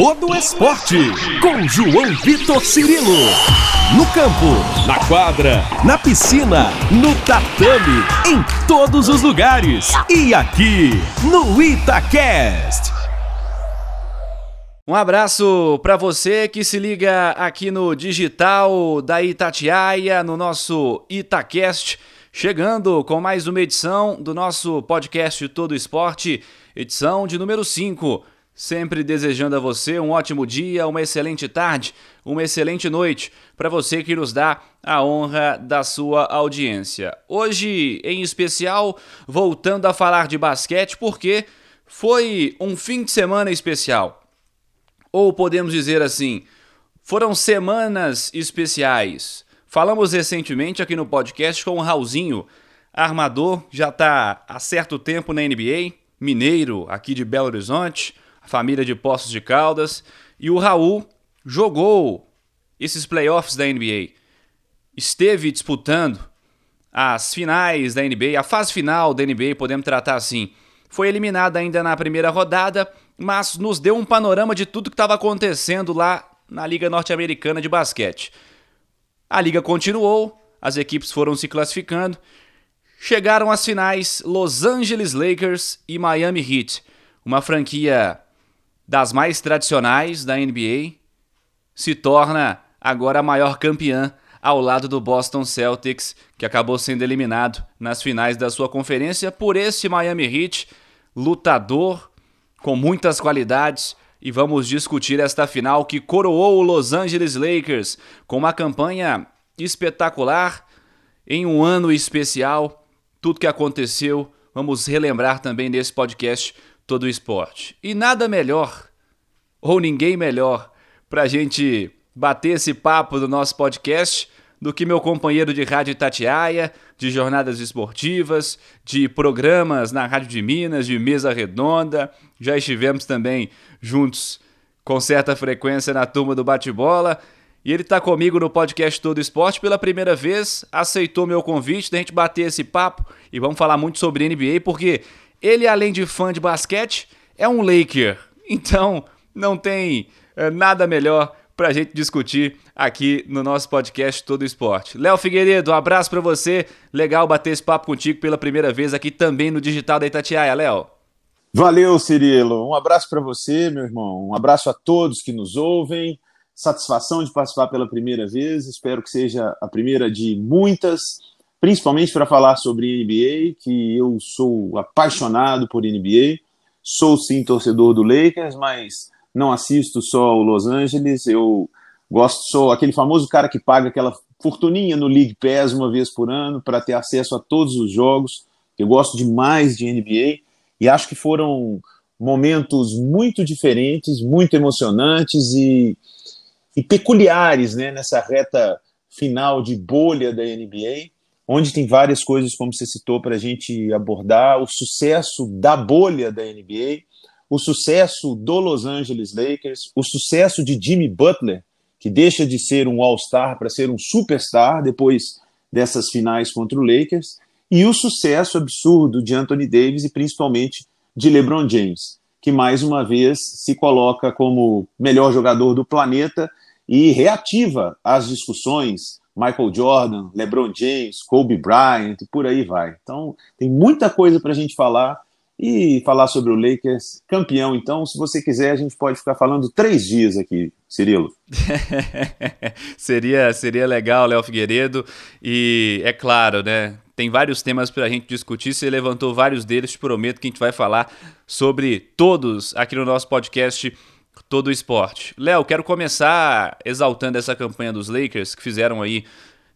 todo esporte. Com João Vitor Cirilo. No campo, na quadra, na piscina, no tatame, em todos os lugares. E aqui, no Itacast. Um abraço para você que se liga aqui no digital da Itatiaia, no nosso Itacast, chegando com mais uma edição do nosso podcast Todo Esporte, edição de número 5. Sempre desejando a você um ótimo dia, uma excelente tarde, uma excelente noite, para você que nos dá a honra da sua audiência. Hoje, em especial, voltando a falar de basquete, porque foi um fim de semana especial. Ou podemos dizer assim, foram semanas especiais. Falamos recentemente aqui no podcast com o Raulzinho, armador, já está há certo tempo na NBA, mineiro aqui de Belo Horizonte, família de Poços de Caldas, e o Raul jogou esses playoffs da NBA. Esteve disputando as finais da NBA, a fase final da NBA, podemos tratar assim. Foi eliminado ainda na primeira rodada mas nos deu um panorama de tudo que estava acontecendo lá na Liga Norte-Americana de Basquete. A liga continuou, as equipes foram se classificando, chegaram às finais Los Angeles Lakers e Miami Heat, uma franquia das mais tradicionais da NBA, se torna agora a maior campeã ao lado do Boston Celtics, que acabou sendo eliminado nas finais da sua conferência por esse Miami Heat, lutador, com muitas qualidades e vamos discutir esta final que coroou o Los Angeles Lakers com uma campanha espetacular em um ano especial. Tudo que aconteceu, vamos relembrar também nesse podcast todo o esporte. E nada melhor, ou ninguém melhor, para a gente bater esse papo do nosso podcast do que meu companheiro de rádio Tatiaia, de jornadas esportivas, de programas na Rádio de Minas, de mesa redonda. Já estivemos também juntos com certa frequência na turma do bate-bola. E ele está comigo no podcast Todo Esporte pela primeira vez, aceitou meu convite da gente bater esse papo e vamos falar muito sobre NBA, porque ele, além de fã de basquete, é um Laker. Então, não tem é, nada melhor para a gente discutir aqui no nosso podcast Todo Esporte. Léo Figueiredo, um abraço para você. Legal bater esse papo contigo pela primeira vez aqui também no Digital da Itatiaia, Léo. Valeu, Cirilo. Um abraço para você, meu irmão. Um abraço a todos que nos ouvem. Satisfação de participar pela primeira vez. Espero que seja a primeira de muitas, principalmente para falar sobre NBA, que eu sou apaixonado por NBA. Sou sim torcedor do Lakers, mas não assisto só o Los Angeles, eu gosto, sou aquele famoso cara que paga aquela fortuninha no League Pass uma vez por ano para ter acesso a todos os jogos. Eu gosto demais de NBA e acho que foram momentos muito diferentes, muito emocionantes e, e peculiares né, nessa reta final de bolha da NBA, onde tem várias coisas, como você citou, para a gente abordar, o sucesso da bolha da NBA, o sucesso do Los Angeles Lakers, o sucesso de Jimmy Butler, que deixa de ser um All-Star para ser um superstar depois dessas finais contra o Lakers, e o sucesso absurdo de Anthony Davis e principalmente de LeBron James, que mais uma vez se coloca como melhor jogador do planeta e reativa as discussões Michael Jordan, LeBron James, Kobe Bryant e por aí vai. Então, tem muita coisa para a gente falar e falar sobre o Lakers campeão. Então, se você quiser, a gente pode ficar falando três dias aqui, Cirilo. seria, seria legal, Léo Figueiredo. E é claro, né? Tem vários temas para a gente discutir. Você levantou vários deles. Te prometo que a gente vai falar sobre todos aqui no nosso podcast Todo o Esporte. Léo, quero começar exaltando essa campanha dos Lakers que fizeram aí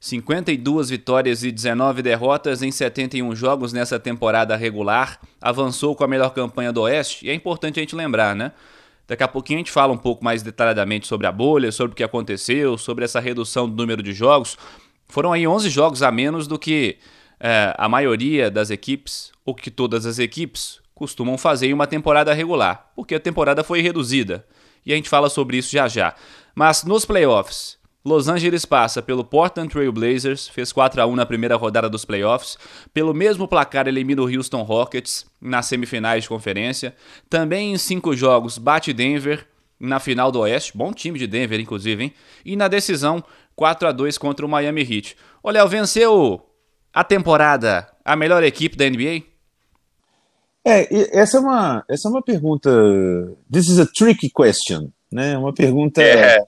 52 vitórias e 19 derrotas em 71 jogos nessa temporada regular, avançou com a melhor campanha do Oeste, e é importante a gente lembrar, né? Daqui a pouquinho a gente fala um pouco mais detalhadamente sobre a bolha, sobre o que aconteceu, sobre essa redução do número de jogos. Foram aí 11 jogos a menos do que é, a maioria das equipes, ou que todas as equipes, costumam fazer em uma temporada regular, porque a temporada foi reduzida. E a gente fala sobre isso já já. Mas nos playoffs, Los Angeles passa pelo Portland Trail Blazers, fez 4 a 1 na primeira rodada dos playoffs. Pelo mesmo placar, elimina o Houston Rockets nas semifinais de conferência. Também em cinco jogos, bate Denver na final do Oeste. Bom time de Denver, inclusive, hein? E na decisão, 4 a 2 contra o Miami Heat. Léo, venceu a temporada a melhor equipe da NBA? É, essa é uma, essa é uma pergunta. This is a tricky question, né? Uma pergunta. É.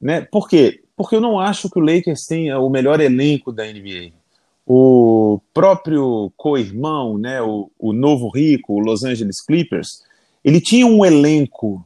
Né? Por quê? Porque eu não acho que o Lakers tenha o melhor elenco da NBA. O próprio co-irmão, né, o, o novo rico, o Los Angeles Clippers, ele tinha um elenco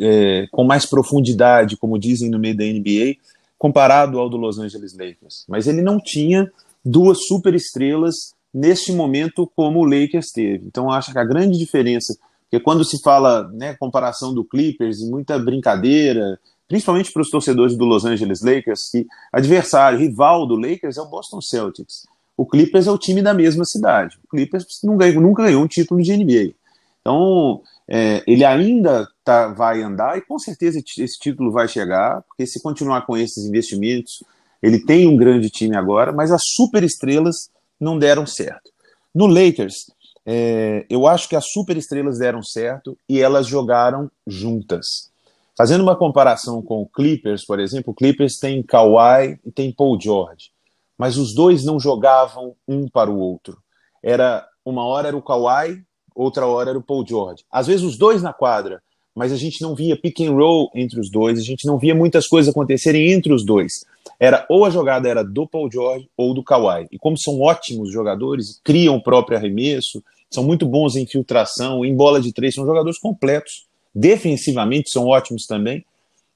é, com mais profundidade, como dizem no meio da NBA, comparado ao do Los Angeles Lakers. Mas ele não tinha duas superestrelas neste momento como o Lakers teve. Então acho que a grande diferença, porque quando se fala, né, comparação do Clippers, muita brincadeira, principalmente para os torcedores do Los Angeles Lakers, que adversário, rival do Lakers é o Boston Celtics. O Clippers é o time da mesma cidade. O Clippers não ganhou, nunca ganhou um título de NBA. Então, é, ele ainda tá, vai andar e com certeza esse título vai chegar, porque se continuar com esses investimentos, ele tem um grande time agora, mas as superestrelas não deram certo. No Lakers, é, eu acho que as superestrelas deram certo e elas jogaram juntas. Fazendo uma comparação com o Clippers, por exemplo, o Clippers tem Kawhi e tem Paul George, mas os dois não jogavam um para o outro. Era uma hora era o Kawhi, outra hora era o Paul George. Às vezes os dois na quadra, mas a gente não via pick and roll entre os dois, a gente não via muitas coisas acontecerem entre os dois. Era ou a jogada era do Paul George ou do Kawhi. E como são ótimos jogadores, criam o próprio arremesso, são muito bons em infiltração, em bola de três, são jogadores completos defensivamente são ótimos também,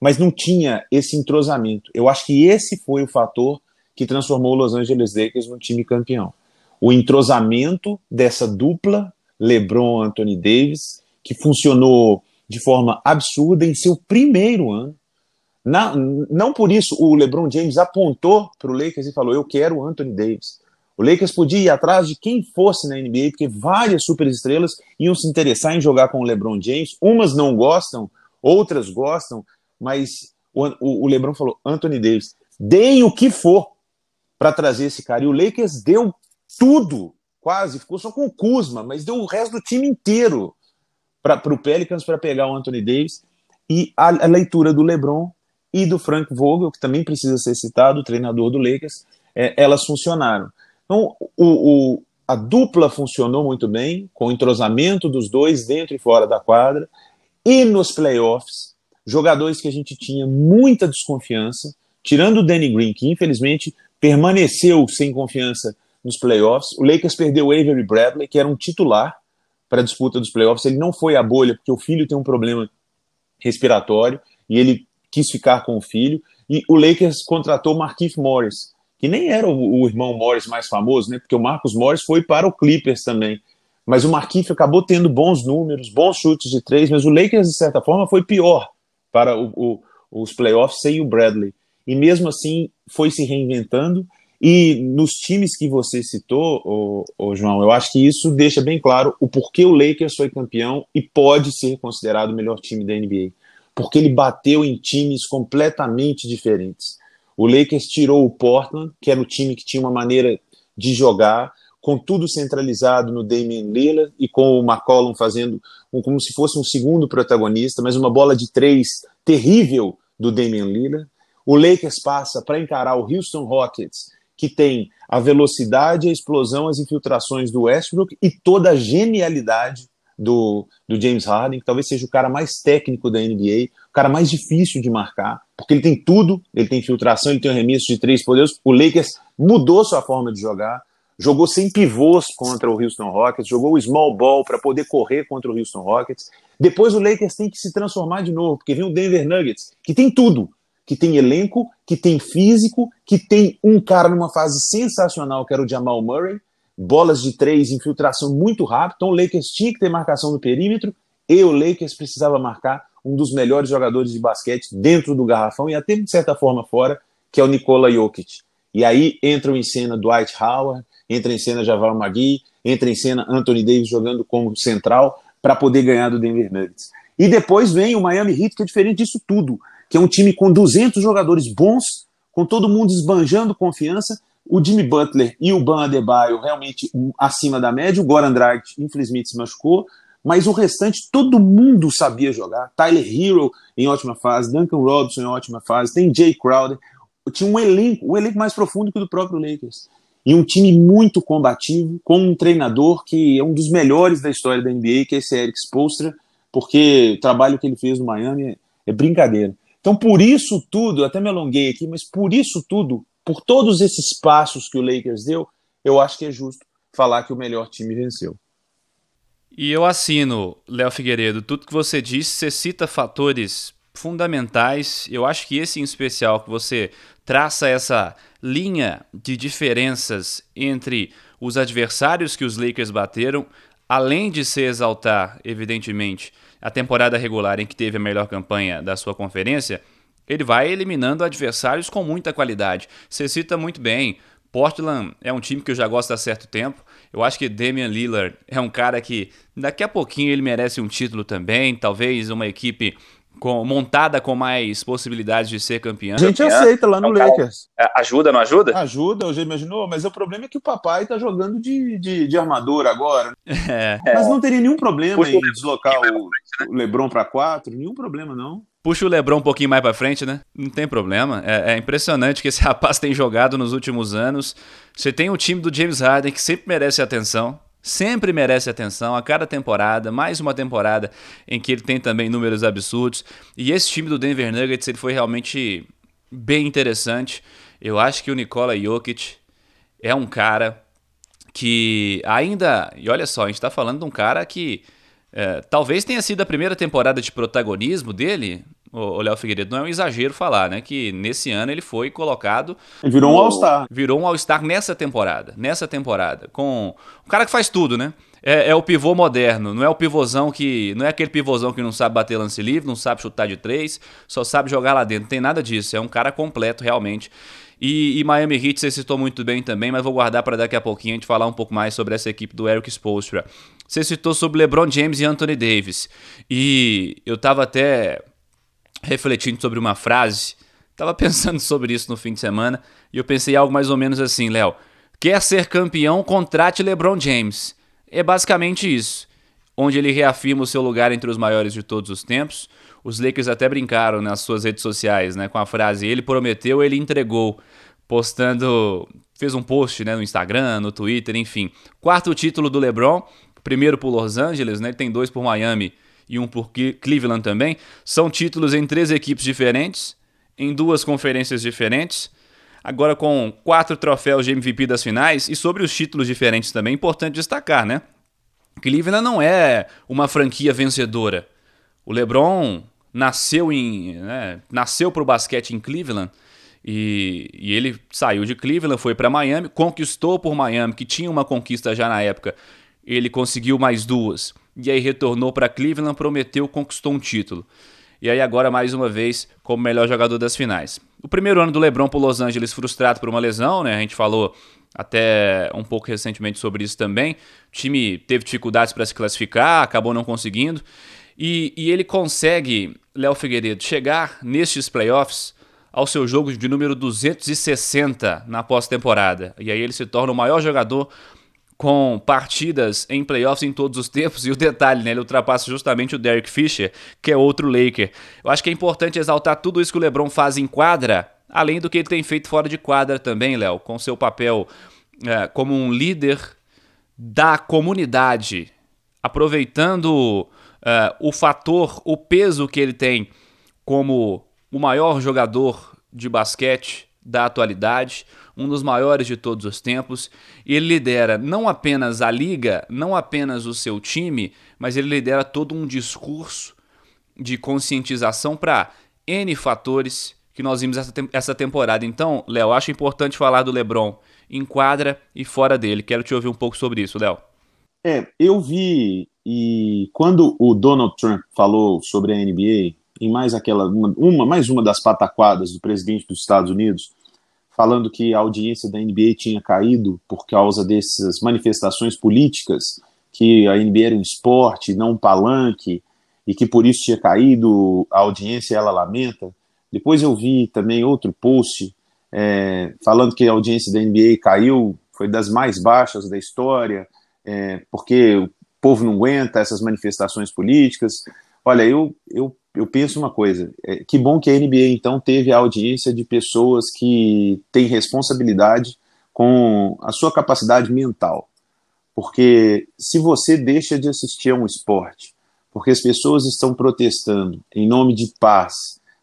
mas não tinha esse entrosamento. Eu acho que esse foi o fator que transformou o Los Angeles Lakers num time campeão. O entrosamento dessa dupla LeBron Anthony Davis, que funcionou de forma absurda em seu primeiro ano. Na, não por isso o LeBron James apontou para o Lakers e falou: Eu quero o Anthony Davis. O Lakers podia ir atrás de quem fosse na NBA, porque várias superestrelas iam se interessar em jogar com o LeBron James. Umas não gostam, outras gostam, mas o, o, o LeBron falou: Anthony Davis, deem o que for para trazer esse cara. E o Lakers deu tudo, quase, ficou só com o Kuzma, mas deu o resto do time inteiro para o Pelicans para pegar o Anthony Davis. E a, a leitura do LeBron e do Frank Vogel, que também precisa ser citado, o treinador do Lakers, é, elas funcionaram. Então, o, o, a dupla funcionou muito bem, com o entrosamento dos dois dentro e fora da quadra, e nos playoffs, jogadores que a gente tinha muita desconfiança, tirando o Danny Green, que infelizmente permaneceu sem confiança nos playoffs. O Lakers perdeu o Avery Bradley, que era um titular para a disputa dos playoffs. Ele não foi à bolha porque o filho tem um problema respiratório e ele quis ficar com o filho. E o Lakers contratou Markif Morris, que nem era o, o, irmão Morris mais famoso, né? Porque o Marcos Morris foi para o Clippers também. Mas o Marquinhos acabou tendo bons números, bons chutes de três, mas o Lakers, de certa forma, foi pior para o, o, os playoffs sem o Bradley. E mesmo assim foi se reinventando. E nos times que você citou, ô, ô, João, eu acho que isso deixa bem claro o porquê o Lakers foi campeão e pode ser considerado o melhor time da NBA. Porque ele bateu em times completamente diferentes. O Lakers tirou o Portland, que era o time que tinha uma maneira de jogar, com tudo centralizado no Damian Lillard e com o McCollum fazendo um, como se fosse um segundo protagonista, mas uma bola de três terrível do Damian Lillard. O Lakers passa para encarar o Houston Rockets, que tem a velocidade, a explosão, as infiltrações do Westbrook e toda a genialidade do, do James Harden, que talvez seja o cara mais técnico da NBA, o cara mais difícil de marcar, porque ele tem tudo, ele tem infiltração, ele tem um arremesso de três poderes. O Lakers mudou sua forma de jogar, jogou sem pivôs contra o Houston Rockets, jogou o small ball para poder correr contra o Houston Rockets. Depois o Lakers tem que se transformar de novo, porque vem o Denver Nuggets, que tem tudo, que tem elenco, que tem físico, que tem um cara numa fase sensacional, que era o Jamal Murray, bolas de três, infiltração muito rápido. Então o Lakers tinha que ter marcação no perímetro e o Lakers precisava marcar um dos melhores jogadores de basquete dentro do garrafão e até de certa forma fora, que é o Nikola Jokic. E aí entram em cena Dwight Howard, entra em cena Javal Magui, entra em cena Anthony Davis jogando como central para poder ganhar do Denver Nuggets. E depois vem o Miami Heat, que é diferente disso tudo, que é um time com 200 jogadores bons, com todo mundo esbanjando confiança, o Jimmy Butler e o Ban Adebayo realmente acima da média. O Goran Dragic, infelizmente, se machucou. mas o restante todo mundo sabia jogar. Tyler Hero em ótima fase, Duncan Robinson em ótima fase, tem Jay Crowder. Tinha um elenco, um elenco mais profundo que o do próprio Lakers. E um time muito combativo, com um treinador que é um dos melhores da história da NBA, que é esse Eric Spoelstra, porque o trabalho que ele fez no Miami é, é brincadeira. Então, por isso tudo, até me alonguei aqui, mas por isso tudo, por todos esses passos que o Lakers deu, eu acho que é justo falar que o melhor time venceu. E eu assino, Léo Figueiredo, tudo que você disse, você cita fatores fundamentais. Eu acho que esse em especial, que você traça essa linha de diferenças entre os adversários que os Lakers bateram, além de se exaltar, evidentemente, a temporada regular em que teve a melhor campanha da sua conferência, ele vai eliminando adversários com muita qualidade. Você cita muito bem Portland é um time que eu já gosto há certo tempo. Eu acho que Damian Lillard é um cara que daqui a pouquinho ele merece um título também, talvez uma equipe com, montada com mais possibilidades de ser campeão. A gente aceita lá no é um Lakers. Cara, é, ajuda, não ajuda? Ajuda, eu já imaginou, mas o problema é que o papai tá jogando de, de, de armador agora. É. Mas não teria nenhum problema Puxa, em deslocar o, o LeBron para quatro, nenhum problema não. Puxa o Lebron um pouquinho mais para frente, né? Não tem problema. É, é, impressionante que esse rapaz tem jogado nos últimos anos. Você tem o time do James Harden que sempre merece atenção. Sempre merece atenção a cada temporada, mais uma temporada em que ele tem também números absurdos. E esse time do Denver Nuggets ele foi realmente bem interessante. Eu acho que o Nikola Jokic é um cara que ainda. E olha só, a gente está falando de um cara que é, talvez tenha sido a primeira temporada de protagonismo dele, o Léo Figueiredo, não é um exagero falar, né? Que nesse ano ele foi colocado. Ele virou um All-Star. Virou um All-Star nessa temporada. Nessa temporada. Com um cara que faz tudo, né? É, é, o pivô moderno, não é o pivôzão que. Não é aquele pivôzão que não sabe bater lance livre, não sabe chutar de três, só sabe jogar lá dentro. Não tem nada disso. É um cara completo, realmente. E, e Miami Heat você citou muito bem também, mas vou guardar para daqui a pouquinho a gente falar um pouco mais sobre essa equipe do Eric Spoelstra. Você citou sobre LeBron James e Anthony Davis. E eu estava até refletindo sobre uma frase, estava pensando sobre isso no fim de semana, e eu pensei algo mais ou menos assim, Léo. Quer ser campeão, contrate LeBron James. É basicamente isso. Onde ele reafirma o seu lugar entre os maiores de todos os tempos. Os Lakers até brincaram nas suas redes sociais, né, com a frase ele prometeu, ele entregou, postando, fez um post, né, no Instagram, no Twitter, enfim. Quarto título do LeBron, primeiro por Los Angeles, né? Ele tem dois por Miami e um por Cleveland também. São títulos em três equipes diferentes, em duas conferências diferentes. Agora com quatro troféus de MVP das finais e sobre os títulos diferentes também, importante destacar, né? Cleveland não é uma franquia vencedora. O LeBron nasceu em né, nasceu para o basquete em Cleveland e, e, ele saiu de Cleveland, foi para Miami, conquistou por Miami, que tinha uma conquista já na época. Ele conseguiu mais duas e aí retornou para Cleveland, prometeu, conquistou um título. E aí agora mais uma vez como melhor jogador das finais. O primeiro ano do LeBron para Los Angeles frustrado por uma lesão, né? A gente falou até um pouco recentemente sobre isso também. O time teve dificuldades para se classificar, acabou não conseguindo. E, e ele consegue, Léo Figueiredo, chegar nestes playoffs ao seu jogo de número 260 na pós-temporada. E aí ele se torna o maior jogador com partidas em playoffs em todos os tempos. E o detalhe, né, ele ultrapassa justamente o Derek Fisher, que é outro Laker. Eu acho que é importante exaltar tudo isso que o LeBron faz em quadra, além do que ele tem feito fora de quadra também, Léo, com seu papel é, como um líder da comunidade, aproveitando uh, o fator, o peso que ele tem como o maior jogador de basquete da atualidade, um dos maiores de todos os tempos. Ele lidera não apenas a liga, não apenas o seu time, mas ele lidera todo um discurso de conscientização para N fatores que nós vimos essa temporada. Então, Léo, acho importante falar do LeBron em quadra e fora dele. Quero te ouvir um pouco sobre isso, Léo. É, eu vi e quando o Donald Trump falou sobre a NBA, em mais aquela uma, uma, mais uma das pataquadas do presidente dos Estados Unidos, falando que a audiência da NBA tinha caído por causa dessas manifestações políticas, que a NBA era um esporte, não um palanque, e que por isso tinha caído a audiência, ela lamenta. Depois eu vi também outro post é, falando que a audiência da NBA caiu, foi das mais baixas da história, é, porque povo não aguenta essas manifestações políticas. Olha, eu, eu, eu penso uma coisa: é, que bom que a NBA então teve a audiência de pessoas que têm responsabilidade com a sua capacidade mental. Porque se você deixa de assistir a um esporte, porque as pessoas estão protestando em nome de paz,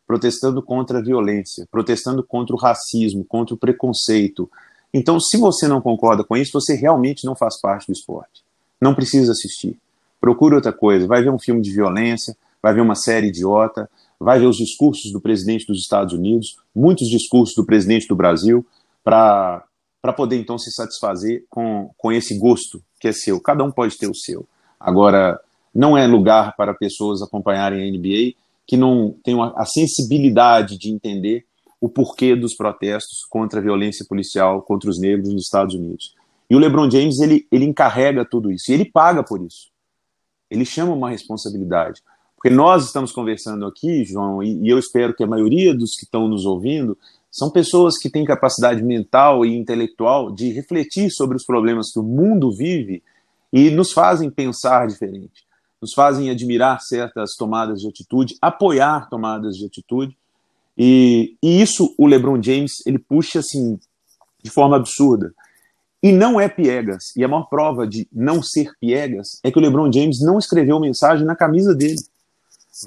protestando contra a violência, protestando contra o racismo, contra o preconceito. Então, se você não concorda com isso, você realmente não faz parte do esporte. Não precisa assistir. Procure outra coisa. Vai ver um filme de violência, vai ver uma série idiota, vai ver os discursos do presidente dos Estados Unidos, muitos discursos do presidente do Brasil, para poder então se satisfazer com, com esse gosto que é seu. Cada um pode ter o seu. Agora, não é lugar para pessoas acompanharem a NBA que não tenham a sensibilidade de entender o porquê dos protestos contra a violência policial contra os negros nos Estados Unidos. E o LeBron James ele, ele encarrega tudo isso e ele paga por isso. Ele chama uma responsabilidade. Porque nós estamos conversando aqui, João, e, e eu espero que a maioria dos que estão nos ouvindo são pessoas que têm capacidade mental e intelectual de refletir sobre os problemas que o mundo vive e nos fazem pensar diferente nos fazem admirar certas tomadas de atitude, apoiar tomadas de atitude. E, e isso o LeBron James ele puxa assim de forma absurda. E não é piegas. E a maior prova de não ser piegas é que o LeBron James não escreveu mensagem na camisa dele.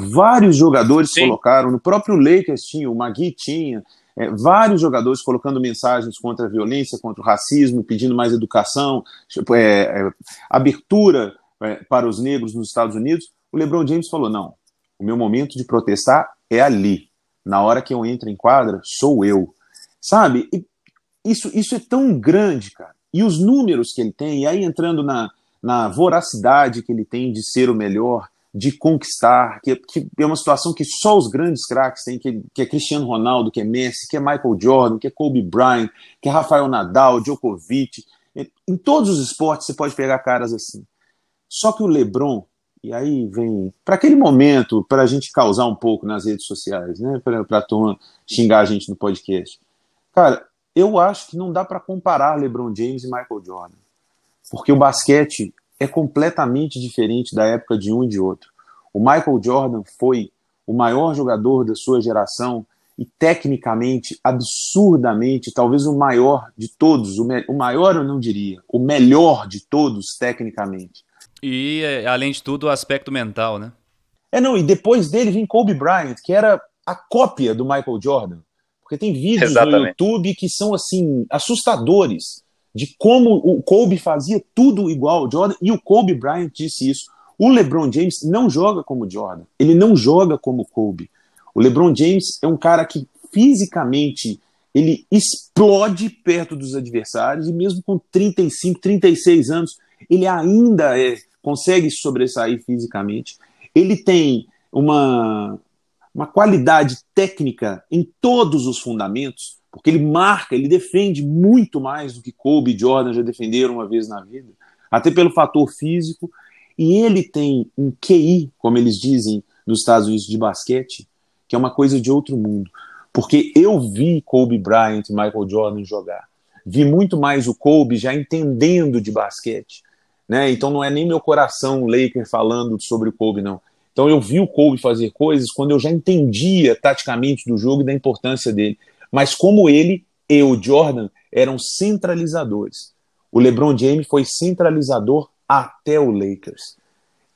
Vários jogadores Sim. colocaram, no próprio Lakers tinha, o Magui tinha, é, vários jogadores colocando mensagens contra a violência, contra o racismo, pedindo mais educação, tipo, é, é, abertura é, para os negros nos Estados Unidos, o LeBron James falou: não, o meu momento de protestar é ali. Na hora que eu entro em quadra, sou eu. Sabe? E isso, isso é tão grande, cara. E os números que ele tem, e aí entrando na, na voracidade que ele tem de ser o melhor, de conquistar, que, que é uma situação que só os grandes craques têm, que, que, é Cristiano Ronaldo, que é Messi, que é Michael Jordan, que é Kobe Bryant, que é Rafael Nadal, Djokovic. Em todos os esportes você pode pegar caras assim. Só que o LeBron, e aí vem para aquele momento para a gente causar um pouco nas redes sociais, né? Para a turma xingar a gente no podcast. Cara, eu acho que não dá para comparar LeBron James e Michael Jordan, porque o basquete é completamente diferente da época de um e de outro. O Michael Jordan foi o maior jogador da sua geração e tecnicamente, absurdamente, talvez o maior de todos, o, o maior eu não diria, o melhor de todos tecnicamente. E, é, além de tudo, o aspecto mental, né? É, não, e depois dele vem Kobe Bryant, que era a cópia do Michael Jordan. Porque tem vídeos Exatamente. no YouTube que são, assim, assustadores de como o Kobe fazia tudo igual ao Jordan, e o Kobe Bryant disse isso. O LeBron James não joga como Jordan, ele não joga como Kobe. O LeBron James é um cara que fisicamente ele explode perto dos adversários, e mesmo com 35, 36 anos, ele ainda é consegue sobressair fisicamente, ele tem uma, uma qualidade técnica em todos os fundamentos, porque ele marca, ele defende muito mais do que Kobe e Jordan já defenderam uma vez na vida, até pelo fator físico, e ele tem um QI, como eles dizem nos Estados Unidos de basquete, que é uma coisa de outro mundo. Porque eu vi Kobe Bryant e Michael Jordan jogar. Vi muito mais o Kobe já entendendo de basquete né? Então não é nem meu coração Laker falando sobre o Kobe, não. Então eu vi o Kobe fazer coisas quando eu já entendia taticamente do jogo e da importância dele. Mas como ele e o Jordan eram centralizadores. O LeBron James foi centralizador até o Lakers.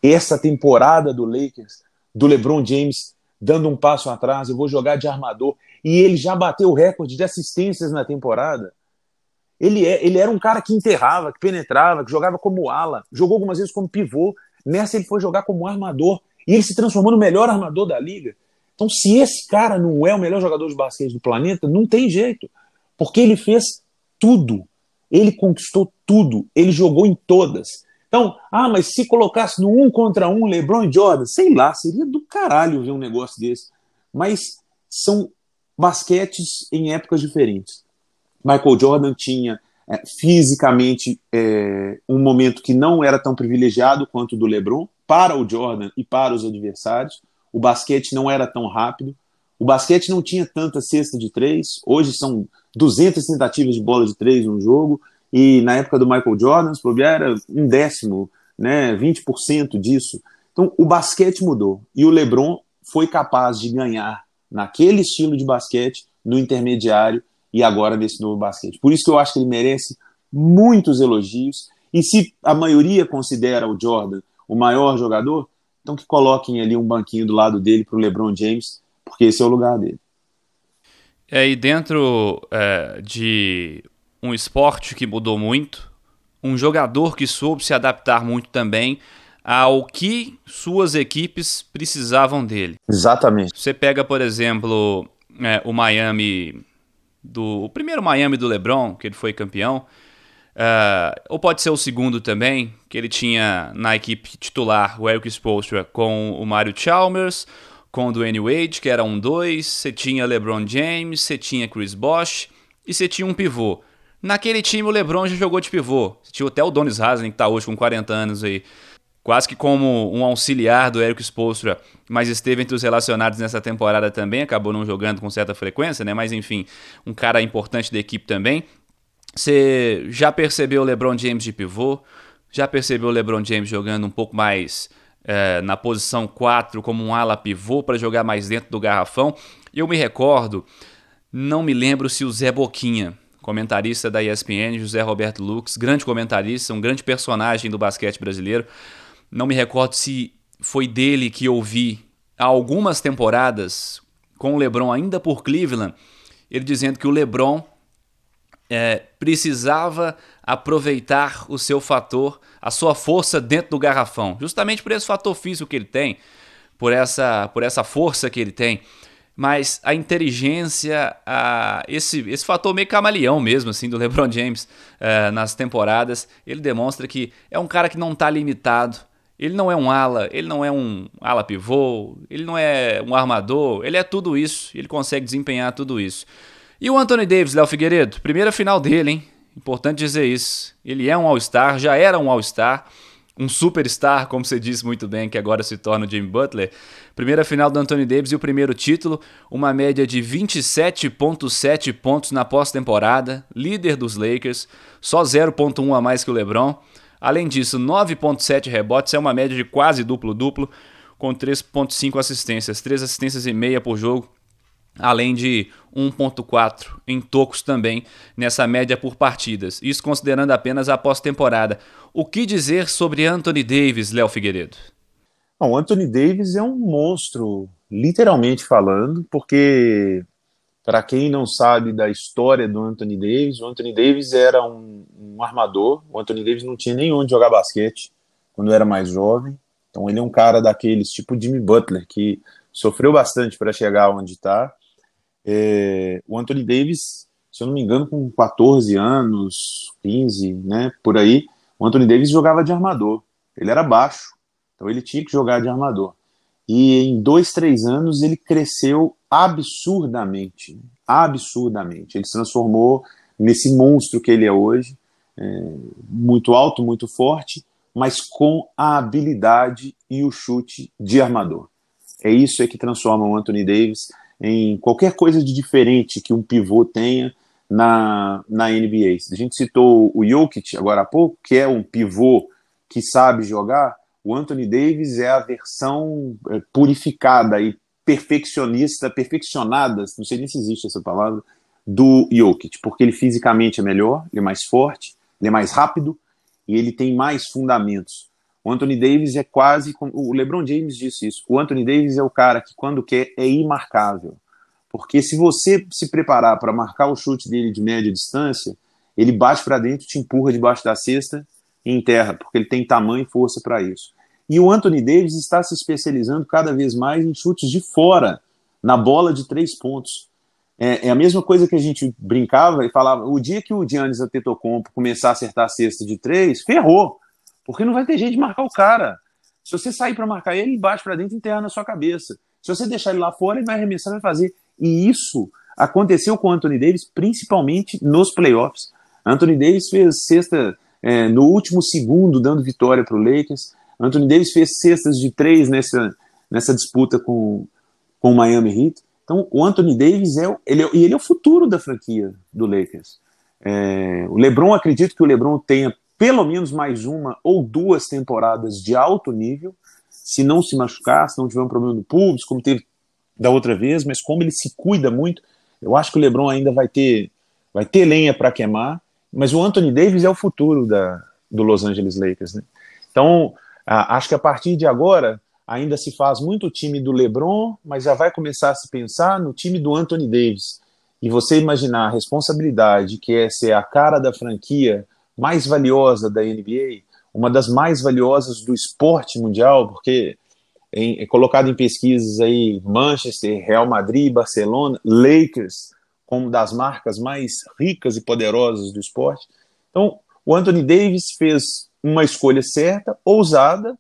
Essa temporada do Lakers, do LeBron James dando um passo atrás, eu vou jogar de armador, e ele já bateu o recorde de assistências na temporada. Ele, é, ele era um cara que enterrava, que penetrava, que jogava como ala, jogou algumas vezes como pivô. Nessa ele foi jogar como armador. E ele se transformou no melhor armador da liga. Então, se esse cara não é o melhor jogador de basquete do planeta, não tem jeito. Porque ele fez tudo. Ele conquistou tudo. Ele jogou em todas. Então, ah, mas se colocasse no um contra um LeBron e Jordan, sei lá, seria do caralho ver um negócio desse. Mas são basquetes em épocas diferentes. Michael Jordan tinha é, fisicamente é, um momento que não era tão privilegiado quanto o do LeBron para o Jordan e para os adversários. O basquete não era tão rápido. O basquete não tinha tanta cesta de três. Hoje são 200 tentativas de bola de três no jogo. E na época do Michael Jordan, o era um décimo né, 20% disso. Então o basquete mudou e o LeBron foi capaz de ganhar naquele estilo de basquete no intermediário e agora nesse novo basquete. Por isso que eu acho que ele merece muitos elogios. E se a maioria considera o Jordan o maior jogador, então que coloquem ali um banquinho do lado dele para o LeBron James, porque esse é o lugar dele. É, e dentro é, de um esporte que mudou muito, um jogador que soube se adaptar muito também ao que suas equipes precisavam dele. Exatamente. Você pega, por exemplo, é, o Miami do o primeiro Miami do LeBron, que ele foi campeão, uh, ou pode ser o segundo também, que ele tinha na equipe titular o Eric Spoelstra com o Mario Chalmers, com o Dwayne Wade, que era um dois, você tinha LeBron James, você tinha Chris Bosh e você tinha um pivô. Naquele time o LeBron já jogou de pivô. Você tinha até o Donis Haslem, que está hoje com 40 anos aí, quase que como um auxiliar do Eric Spoelstra, mas esteve entre os relacionados nessa temporada também, acabou não jogando com certa frequência, né? Mas enfim, um cara importante da equipe também. Você já percebeu o LeBron James de pivô? Já percebeu o LeBron James jogando um pouco mais é, na posição 4 como um ala pivô para jogar mais dentro do garrafão? Eu me recordo, não me lembro se o Zé Boquinha, comentarista da ESPN, José Roberto Lux, grande comentarista, um grande personagem do basquete brasileiro, não me recordo se foi dele que eu há algumas temporadas com o LeBron ainda por Cleveland, ele dizendo que o LeBron é, precisava aproveitar o seu fator, a sua força dentro do garrafão, justamente por esse fator físico que ele tem, por essa, por essa força que ele tem. Mas a inteligência, a, esse, esse fator meio camaleão mesmo, assim, do LeBron James é, nas temporadas, ele demonstra que é um cara que não está limitado ele não é um ala, ele não é um ala pivô, ele não é um armador, ele é tudo isso, ele consegue desempenhar tudo isso. E o Anthony Davis, Léo Figueiredo, primeira final dele, hein? Importante dizer isso. Ele é um All-Star, já era um All-Star, um superstar, como você disse muito bem, que agora se torna o Jimmy Butler. Primeira final do Anthony Davis e o primeiro título, uma média de 27,7 pontos na pós-temporada, líder dos Lakers, só 0,1 a mais que o LeBron. Além disso, 9,7 rebotes é uma média de quase duplo-duplo, com 3,5 assistências, 3 assistências e meia por jogo, além de 1,4 em tocos também nessa média por partidas. Isso considerando apenas a pós-temporada. O que dizer sobre Anthony Davis, Léo Figueiredo? o Anthony Davis é um monstro, literalmente falando, porque para quem não sabe da história do Anthony Davis, o Anthony Davis era um, um, armador. O Anthony Davis não tinha nem onde jogar basquete quando era mais jovem. Então ele é um cara daqueles tipo Jimmy Butler que sofreu bastante para chegar onde está. É, o Anthony Davis, se eu não me engano, com 14 anos, 15, né, por aí, o Anthony Davis jogava de armador. Ele era baixo, então ele tinha que jogar de armador. E em dois, três anos ele cresceu absurdamente, absurdamente. Ele se transformou nesse monstro que ele é hoje, é, muito alto, muito forte, mas com a habilidade e o chute de armador. É isso é que transforma o Anthony Davis em qualquer coisa de diferente que um pivô tenha na, na NBA. A gente citou o Jokic agora há pouco, que é um pivô que sabe jogar. O Anthony Davis é a versão é, purificada e perfeccionista, perfeccionada, não sei nem se existe essa palavra, do Jokic, porque ele fisicamente é melhor, ele é mais forte, ele é mais rápido e ele tem mais fundamentos. O Anthony Davis é quase. O LeBron James disse isso. O Anthony Davis é o cara que, quando quer, é imarcável. Porque se você se preparar para marcar o chute dele de média distância, ele bate para dentro, te empurra debaixo da cesta e enterra, porque ele tem tamanho e força para isso. E o Anthony Davis está se especializando cada vez mais em chutes de fora, na bola de três pontos. É, é a mesma coisa que a gente brincava e falava: o dia que o Giannis Antetokounmpo começar a acertar a cesta de três, ferrou, porque não vai ter jeito de marcar o cara. Se você sair para marcar ele, ele bate para dentro e enterra na sua cabeça. Se você deixar ele lá fora, ele vai arremessar, vai fazer. E isso aconteceu com o Anthony Davis, principalmente nos playoffs. Anthony Davis fez cesta é, no último segundo, dando vitória para o Lakers. Anthony Davis fez cestas de três nessa, nessa disputa com, com o Miami Heat. Então, o Anthony Davis é, ele é, ele é o futuro da franquia do Lakers. É, o LeBron, acredito que o LeBron tenha pelo menos mais uma ou duas temporadas de alto nível, se não se machucar, se não tiver um problema no público, como teve da outra vez, mas como ele se cuida muito, eu acho que o LeBron ainda vai ter, vai ter lenha para queimar, mas o Anthony Davis é o futuro da, do Los Angeles Lakers. Né? Então, a, acho que a partir de agora ainda se faz muito o time do LeBron, mas já vai começar a se pensar no time do Anthony Davis. E você imaginar a responsabilidade que é ser a cara da franquia mais valiosa da NBA, uma das mais valiosas do esporte mundial, porque em, é colocado em pesquisas aí Manchester, Real Madrid, Barcelona, Lakers, como das marcas mais ricas e poderosas do esporte. Então, o Anthony Davis fez uma escolha certa, ousada,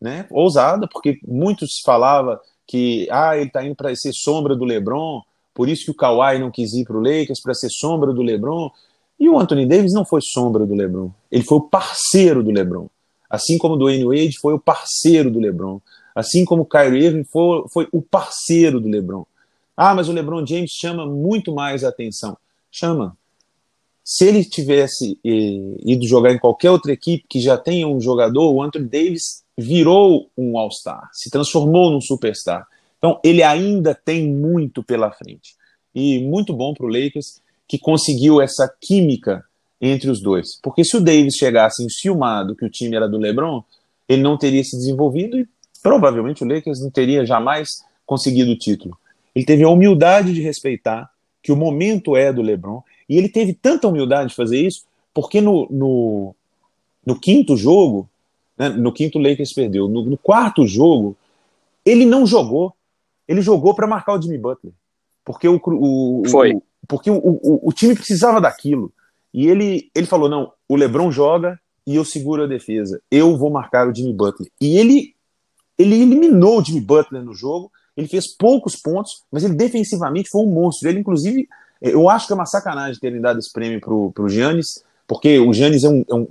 né? Ousada, porque muitos falavam que ah, ele está indo para ser sombra do LeBron, por isso que o Kawhi não quis ir para o Lakers para ser sombra do LeBron. E o Anthony Davis não foi sombra do LeBron, ele foi o parceiro do LeBron. Assim como o Dwayne Wade foi o parceiro do LeBron. Assim como o Kyrie Irving foi, foi o parceiro do LeBron. Ah, mas o LeBron James chama muito mais atenção. Chama. Se ele tivesse eh, ido jogar em qualquer outra equipe que já tenha um jogador, o Anthony Davis virou um All-Star, se transformou num superstar. Então, ele ainda tem muito pela frente. E muito bom para o Lakers que conseguiu essa química entre os dois. Porque se o Davis chegasse enciumado que o time era do LeBron, ele não teria se desenvolvido e provavelmente o Lakers não teria jamais conseguido o título. Ele teve a humildade de respeitar que o momento é do LeBron e ele teve tanta humildade de fazer isso porque no, no, no quinto jogo, né, no quinto Lakers perdeu, no, no quarto jogo ele não jogou, ele jogou para marcar o Jimmy Butler porque o, o, Foi. o porque o, o, o, time precisava daquilo. E ele, ele falou: não, o Lebron joga e eu seguro a defesa. Eu vou marcar o Jimmy Butler. E ele, ele eliminou o Jimmy Butler no jogo. Ele fez poucos pontos, mas ele defensivamente foi um monstro. Ele, inclusive, eu acho que é uma sacanagem terem dado esse prêmio pro, pro Giannis, porque o Giannis é um, é um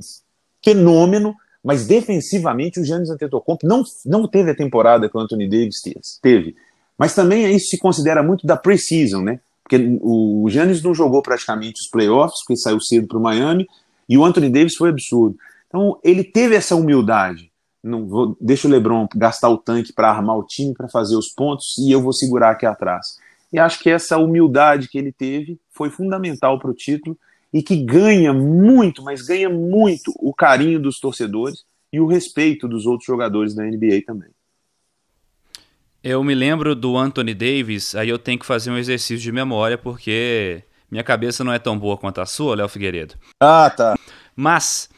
fenômeno, mas defensivamente o Giannis Antetokounmpo não, não teve a temporada que o Anthony Davis teve. Mas também isso se considera muito da preseason, né? Porque o Giannis não jogou praticamente os playoffs, porque saiu cedo para o Miami, e o Anthony Davis foi absurdo. Então ele teve essa humildade. Não vou, deixa o LeBron gastar o tanque para armar o time, para fazer os pontos, e eu vou segurar aqui atrás. E acho que essa humildade que ele teve foi fundamental para o título e que ganha muito, mas ganha muito o carinho dos torcedores e o respeito dos outros jogadores da NBA também. Eu me lembro do Anthony Davis, aí eu tenho que fazer um exercício de memória, porque minha cabeça não é tão boa quanto a sua, Léo Figueiredo. Ah, tá. Mas,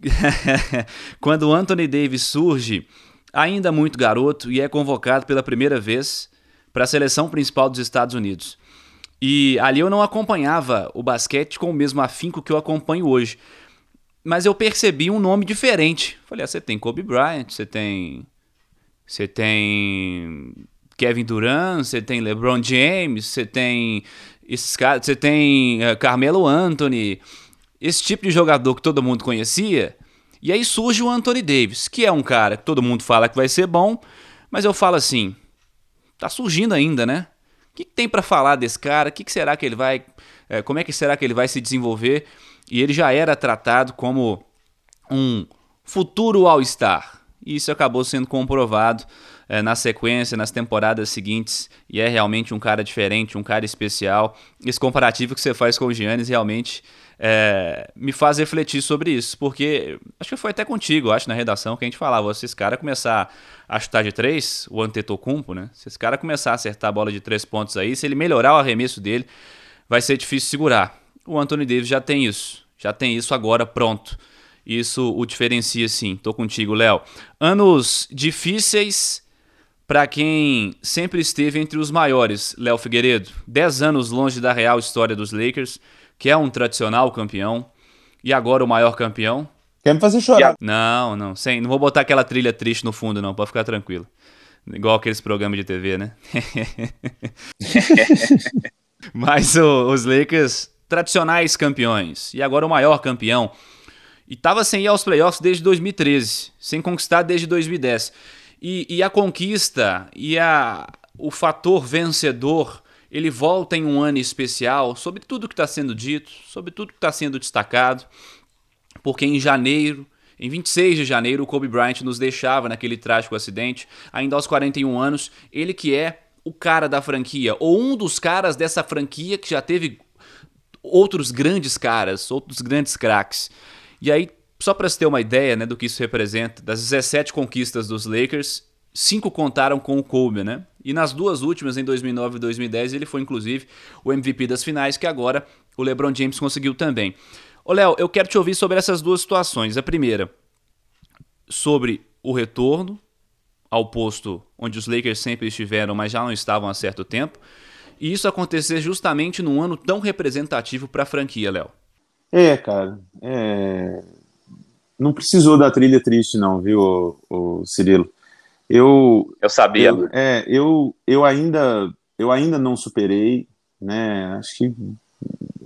quando o Anthony Davis surge, ainda muito garoto, e é convocado pela primeira vez para a seleção principal dos Estados Unidos. E ali eu não acompanhava o basquete com o mesmo afinco que eu acompanho hoje. Mas eu percebi um nome diferente. Falei, ah, você tem Kobe Bryant, você tem você tem Kevin Durant, você tem LeBron James, você tem esses caras, você tem uh, Carmelo Anthony, esse tipo de jogador que todo mundo conhecia. E aí surge o Anthony Davis, que é um cara que todo mundo fala que vai ser bom, mas eu falo assim, tá surgindo ainda, né? O que, que tem para falar desse cara? O que, que, será que ele vai, é, como é que será que ele vai se desenvolver? E ele já era tratado como um futuro All-Star e isso acabou sendo comprovado é, na sequência, nas temporadas seguintes, e é realmente um cara diferente, um cara especial. Esse comparativo que você faz com o Giannis realmente é, me faz refletir sobre isso, porque acho que foi até contigo, acho, na redação, que a gente falava, se esse cara começar a chutar de três, o Antetokounmpo, né? Se esse cara começar a acertar a bola de três pontos aí, se ele melhorar o arremesso dele, vai ser difícil segurar. O Anthony Davis já tem isso, já tem isso agora pronto. Isso o diferencia sim. Tô contigo, Léo. Anos difíceis para quem sempre esteve entre os maiores, Léo Figueiredo. Dez anos longe da real história dos Lakers, que é um tradicional campeão, e agora o maior campeão. Quer me fazer chorar? Não, não, sem, não vou botar aquela trilha triste no fundo, não, pode ficar tranquilo. Igual aqueles programas de TV, né? Mas o, os Lakers, tradicionais campeões, e agora o maior campeão e estava sem ir aos playoffs desde 2013, sem conquistar desde 2010. E, e a conquista e a, o fator vencedor, ele volta em um ano especial sobre tudo que está sendo dito, sobre tudo que está sendo destacado. porque em janeiro, em 26 de janeiro, o Kobe Bryant nos deixava naquele trágico acidente, ainda aos 41 anos, ele que é o cara da franquia, ou um dos caras dessa franquia que já teve outros grandes caras, outros grandes craques. E aí, só para você ter uma ideia né, do que isso representa, das 17 conquistas dos Lakers, cinco contaram com o Kobe, né? E nas duas últimas, em 2009 e 2010, ele foi inclusive o MVP das finais, que agora o LeBron James conseguiu também. Ô Léo, eu quero te ouvir sobre essas duas situações. A primeira, sobre o retorno ao posto onde os Lakers sempre estiveram, mas já não estavam há certo tempo. E isso acontecer justamente num ano tão representativo para a franquia, Léo. É, cara. É... Não precisou da trilha triste, não, viu, o, Cirilo? Eu, eu sabia. Eu, é, eu, eu ainda eu ainda não superei, né? Acho que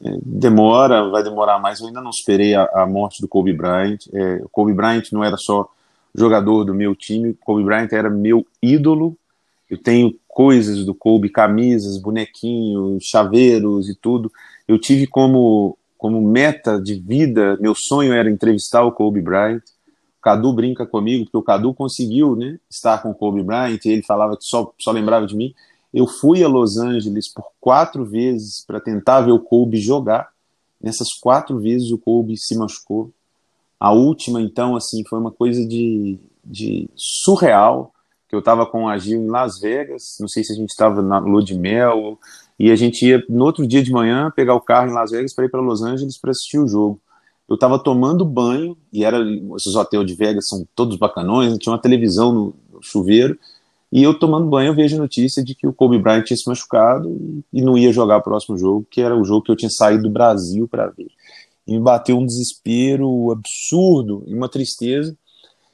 é, demora, vai demorar mais. Eu ainda não superei a, a morte do Kobe Bryant. É, Kobe Bryant não era só jogador do meu time, Kobe Bryant era meu ídolo. Eu tenho coisas do Kobe, camisas, bonequinhos, chaveiros e tudo. Eu tive como como meta de vida, meu sonho era entrevistar o Kobe Bryant. Cadu brinca comigo, porque o Cadu conseguiu né, estar com o Kobe Bryant, e ele falava que só, só lembrava de mim. Eu fui a Los Angeles por quatro vezes para tentar ver o Kobe jogar. Nessas quatro vezes o Kobe se machucou. A última, então, assim, foi uma coisa de, de surreal, que eu estava com a Gil em Las Vegas, não sei se a gente estava na lua de mel, e a gente ia no outro dia de manhã pegar o carro em Las Vegas para ir para Los Angeles para assistir o jogo eu estava tomando banho, e era esses hotéis de Vegas são todos bacanões, tinha uma televisão no chuveiro, e eu tomando banho eu vejo a notícia de que o Kobe Bryant tinha se machucado e, e não ia jogar o próximo jogo, que era o jogo que eu tinha saído do Brasil para ver. E me bateu um desespero absurdo e uma tristeza.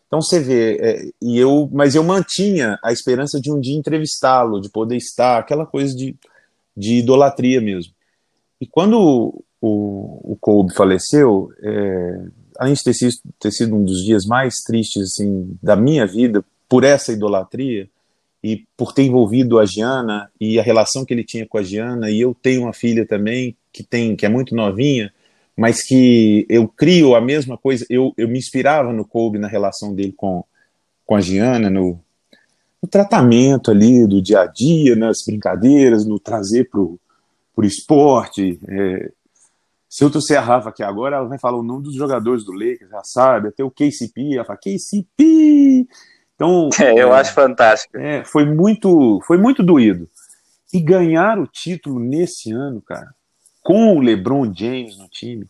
Então você vê, é, e eu, mas eu mantinha a esperança de um dia entrevistá-lo, de poder estar, aquela coisa de, de idolatria mesmo. E quando o, o Kobe faleceu, é, além de ter sido, ter sido um dos dias mais tristes assim, da minha vida, por essa idolatria, e por ter envolvido a Giana e a relação que ele tinha com a Giana, e eu tenho uma filha também que tem que é muito novinha, mas que eu crio a mesma coisa, eu, eu me inspirava no Kobe na relação dele com, com a Giana, no, no tratamento ali do dia a dia, nas brincadeiras, no trazer para o esporte, é, se eu trouxer a Rafa aqui agora, ela vai falar o nome dos jogadores do Lakers, já sabe, até o KCP, ela fala KCP! Então, é, eu é, acho fantástico. É, foi muito, foi muito doído. E ganhar o título nesse ano, cara, com o LeBron James no time,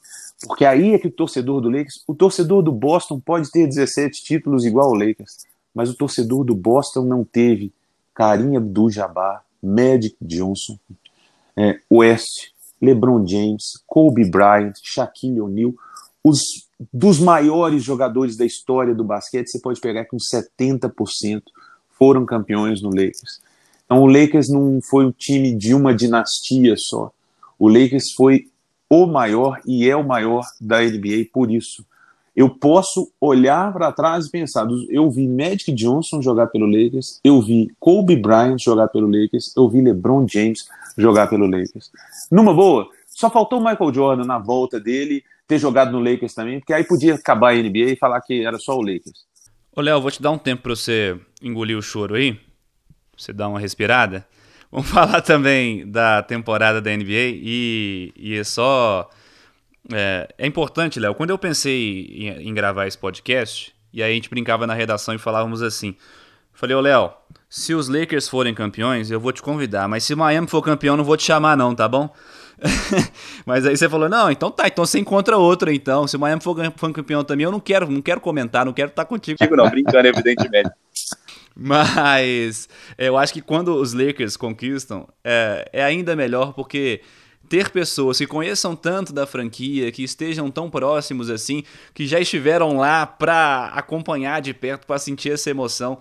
porque aí é que o torcedor do Lakers, o torcedor do Boston pode ter 17 títulos igual ao Lakers, mas o torcedor do Boston não teve Karim Abdul-Jabbar, Magic Johnson, é, West, LeBron James, Kobe Bryant, Shaquille O'Neal, os dos maiores jogadores da história do basquete, você pode pegar que uns 70% foram campeões no Lakers. Então o Lakers não foi um time de uma dinastia só. O Lakers foi o maior e é o maior da NBA por isso. Eu posso olhar para trás e pensar, eu vi Magic Johnson jogar pelo Lakers, eu vi Kobe Bryant jogar pelo Lakers, eu vi LeBron James jogar pelo Lakers. Numa boa, só faltou o Michael Jordan na volta dele ter jogado no Lakers também, porque aí podia acabar a NBA e falar que era só o Lakers. Ô, Léo, vou te dar um tempo para você engolir o choro aí, você dar uma respirada. Vamos falar também da temporada da NBA e, e é só. É, é importante, Léo. Quando eu pensei em, em, gravar esse podcast, e aí a gente brincava na redação e falávamos assim: Falei, ô Léo, se os Lakers forem campeões, eu vou te convidar, mas se o Miami for campeão, não vou te chamar, não, tá bom? mas aí você falou, não, então tá, então você encontra outro, então. Se o Miami for, for campeão também, eu não quero, não quero comentar, não quero estar contigo. Digo não, brincando, evidentemente. Mas eu acho que quando os Lakers conquistam, é, é ainda melhor porque ter pessoas que conheçam tanto da franquia, que estejam tão próximos assim, que já estiveram lá para acompanhar de perto, para sentir essa emoção,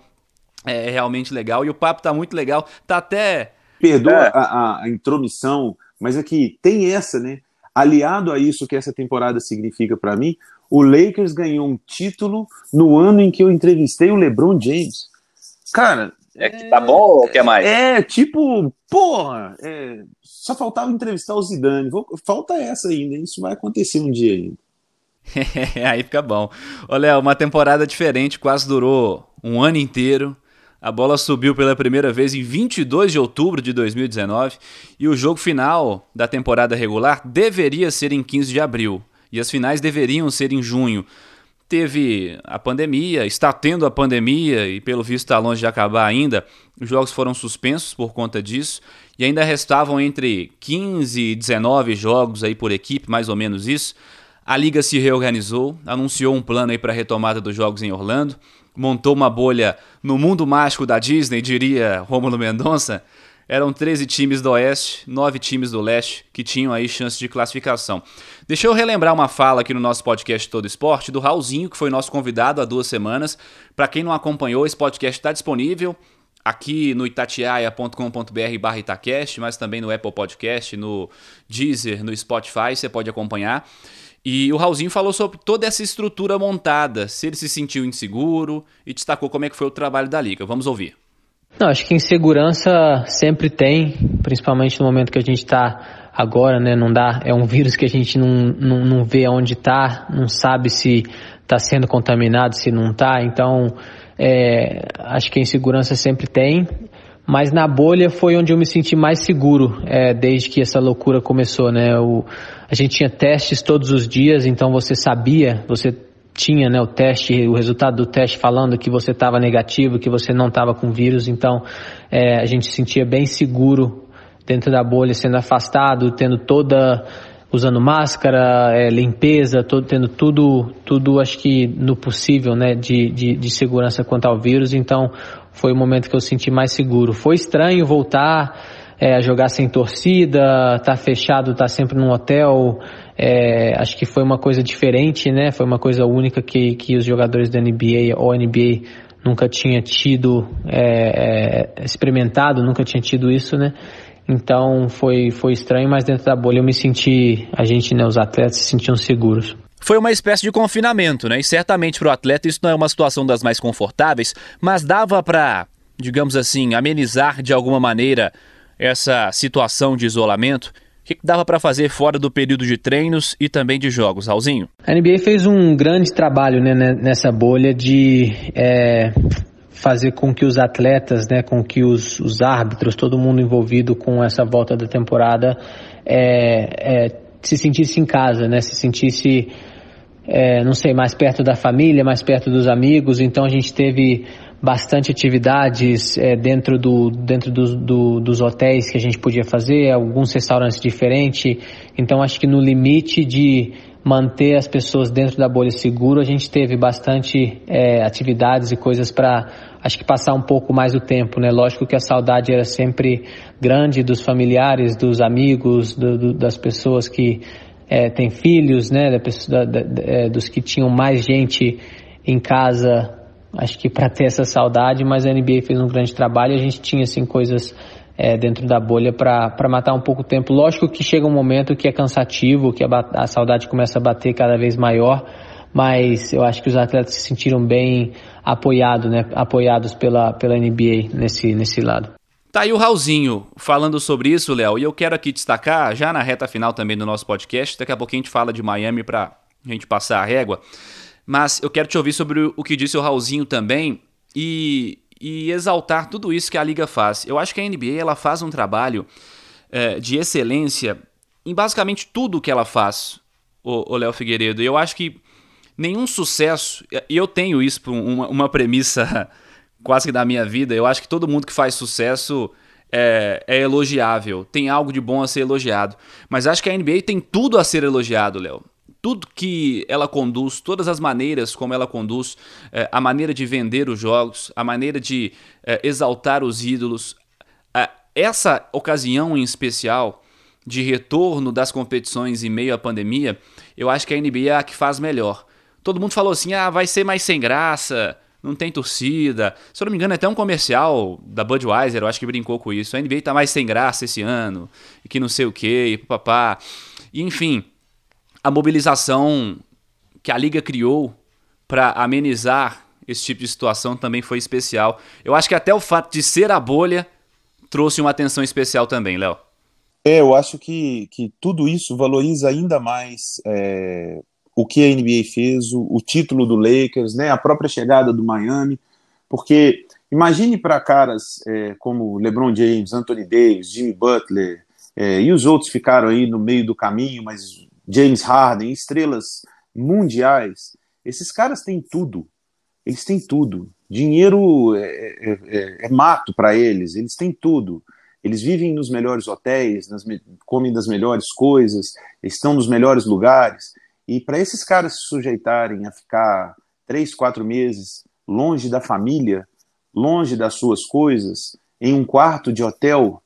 é realmente legal. E o papo tá muito legal, tá até. Perdoa é. a, a intromissão, mas aqui é tem essa, né? Aliado a isso que essa temporada significa para mim, o Lakers ganhou um título no ano em que eu entrevistei o LeBron James. Cara. É que tá bom ou quer mais? É, tipo, porra, é, só faltava entrevistar o Zidane. Vou, falta essa ainda, isso vai acontecer um dia ainda. Aí fica bom. Olha, uma temporada diferente, quase durou um ano inteiro. A bola subiu pela primeira vez em 22 de outubro de 2019 e o jogo final da temporada regular deveria ser em 15 de abril e as finais deveriam ser em junho. Teve a pandemia, está tendo a pandemia e pelo visto está longe de acabar ainda. Os jogos foram suspensos por conta disso e ainda restavam entre 15 e 19 jogos aí por equipe, mais ou menos isso. A liga se reorganizou, anunciou um plano aí para a retomada dos jogos em Orlando montou uma bolha no mundo mágico da Disney, diria Rômulo Mendonça, eram 13 times do Oeste, 9 times do Leste que tinham aí chance de classificação. Deixa eu relembrar uma fala aqui no nosso podcast Todo Esporte do Raulzinho, que foi nosso convidado há duas semanas. Para quem não acompanhou, esse podcast está disponível aqui no itatiaia.com.br barra Itacast, mas também no Apple Podcast, no Deezer, no Spotify, você pode acompanhar. E o Raulzinho falou sobre toda essa estrutura montada, se ele se sentiu inseguro e destacou como é que foi o trabalho da liga. Vamos ouvir. Não, acho que insegurança sempre tem, principalmente no momento que a gente está agora, né? Não dá, é um vírus que a gente não, não, não vê onde está, não sabe se está sendo contaminado, se não está. Então, é, acho que a insegurança sempre tem mas na bolha foi onde eu me senti mais seguro é, desde que essa loucura começou, né? O, a gente tinha testes todos os dias, então você sabia, você tinha né, o teste, o resultado do teste falando que você estava negativo, que você não estava com vírus, então é, a gente se sentia bem seguro dentro da bolha, sendo afastado, tendo toda usando máscara, é, limpeza, todo, tendo tudo, tudo acho que no possível, né, de, de, de segurança quanto ao vírus. Então foi o momento que eu senti mais seguro. Foi estranho voltar é, a jogar sem torcida, estar tá fechado, estar tá sempre num hotel. É, acho que foi uma coisa diferente, né? Foi uma coisa única que, que os jogadores da NBA ou NBA nunca tinha tido é, é, experimentado, nunca tinha tido isso, né? Então foi, foi estranho, mas dentro da bolha eu me senti, a gente, né, os atletas se sentiam seguros. Foi uma espécie de confinamento, né? E certamente para o atleta isso não é uma situação das mais confortáveis, mas dava para, digamos assim, amenizar de alguma maneira essa situação de isolamento. O que dava para fazer fora do período de treinos e também de jogos, Raulzinho? A NBA fez um grande trabalho né, nessa bolha de é, fazer com que os atletas, né, com que os, os, árbitros, todo mundo envolvido com essa volta da temporada é, é, se sentisse em casa, né, se sentisse é, não sei, mais perto da família, mais perto dos amigos. Então a gente teve bastante atividades é, dentro, do, dentro do, do, dos hotéis que a gente podia fazer, alguns restaurantes diferentes. Então acho que no limite de manter as pessoas dentro da bolha seguro, a gente teve bastante é, atividades e coisas para acho que passar um pouco mais o tempo, né? Lógico que a saudade era sempre grande dos familiares, dos amigos, do, do, das pessoas que é, tem filhos, né, da pessoa, da, da, é, dos que tinham mais gente em casa, acho que para ter essa saudade, mas a NBA fez um grande trabalho a gente tinha assim coisas é, dentro da bolha para matar um pouco o tempo. Lógico que chega um momento que é cansativo, que a, a saudade começa a bater cada vez maior, mas eu acho que os atletas se sentiram bem apoiados, né, apoiados pela, pela NBA nesse, nesse lado. Tá aí o Raulzinho falando sobre isso, Léo, e eu quero aqui destacar, já na reta final também do nosso podcast, daqui a pouquinho a gente fala de Miami pra gente passar a régua, mas eu quero te ouvir sobre o que disse o Raulzinho também e, e exaltar tudo isso que a liga faz. Eu acho que a NBA ela faz um trabalho é, de excelência em basicamente tudo que ela faz, o Léo Figueiredo. E eu acho que nenhum sucesso, e eu tenho isso por uma, uma premissa quase que da minha vida, eu acho que todo mundo que faz sucesso é, é, elogiável, tem algo de bom a ser elogiado. Mas acho que a NBA tem tudo a ser elogiado, Léo. Tudo que ela conduz, todas as maneiras como ela conduz, é, a maneira de vender os jogos, a maneira de é, exaltar os ídolos. Essa ocasião em especial de retorno das competições em meio à pandemia, eu acho que a NBA é a que faz melhor. Todo mundo falou assim: ah, vai ser mais sem graça, não tem torcida. Se eu não me engano, é até um comercial da Budweiser, eu acho que brincou com isso. A NBA tá mais sem graça esse ano, e que não sei o que, e papá. E, enfim, a mobilização que a liga criou para amenizar esse tipo de situação também foi especial. Eu acho que até o fato de ser a bolha trouxe uma atenção especial também, Léo. É, eu acho que, que tudo isso valoriza ainda mais é, o que a NBA fez, o, o título do Lakers, né, a própria chegada do Miami, porque imagine para caras é, como LeBron James, Anthony Davis, Jimmy Butler, é, e os outros ficaram aí no meio do caminho, mas James Harden, estrelas mundiais, esses caras têm tudo, eles têm tudo. Dinheiro é, é, é, é mato para eles, eles têm tudo. Eles vivem nos melhores hotéis, nas, comem das melhores coisas, estão nos melhores lugares. E para esses caras se sujeitarem a ficar três, quatro meses longe da família, longe das suas coisas, em um quarto de hotel,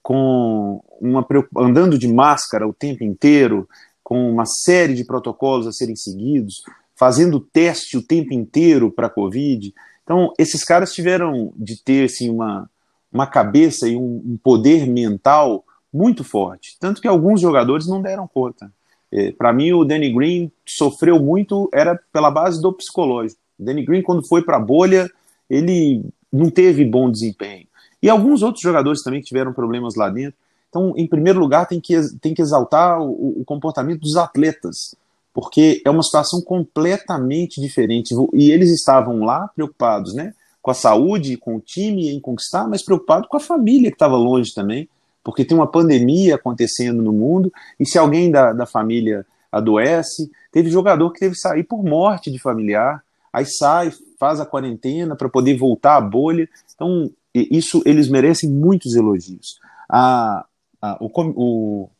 com uma andando de máscara o tempo inteiro, com uma série de protocolos a serem seguidos, fazendo teste o tempo inteiro para a Covid. Então, esses caras tiveram de ter assim, uma, uma cabeça e um, um poder mental muito forte. Tanto que alguns jogadores não deram conta. É, para mim, o Danny Green sofreu muito, era pela base do psicológico. O Danny Green, quando foi para a bolha, ele não teve bom desempenho. E alguns outros jogadores também tiveram problemas lá dentro. Então, em primeiro lugar, tem que, tem que exaltar o, o comportamento dos atletas porque é uma situação completamente diferente. E eles estavam lá preocupados, né? Com a saúde, com o time em conquistar, mas preocupados com a família que estava longe também, porque tem uma pandemia acontecendo no mundo, e se alguém da, da família adoece, teve jogador que teve que sair por morte de familiar, aí sai, faz a quarentena para poder voltar à bolha. Então, isso eles merecem muitos elogios. A, a, o, o,